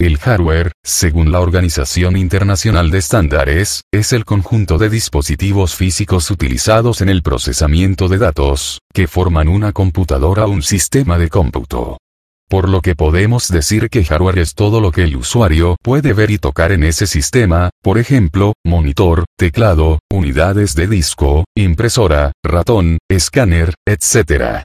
El hardware, según la Organización Internacional de Estándares, es el conjunto de dispositivos físicos utilizados en el procesamiento de datos, que forman una computadora o un sistema de cómputo. Por lo que podemos decir que hardware es todo lo que el usuario puede ver y tocar en ese sistema, por ejemplo, monitor, teclado, unidades de disco, impresora, ratón, escáner, etc.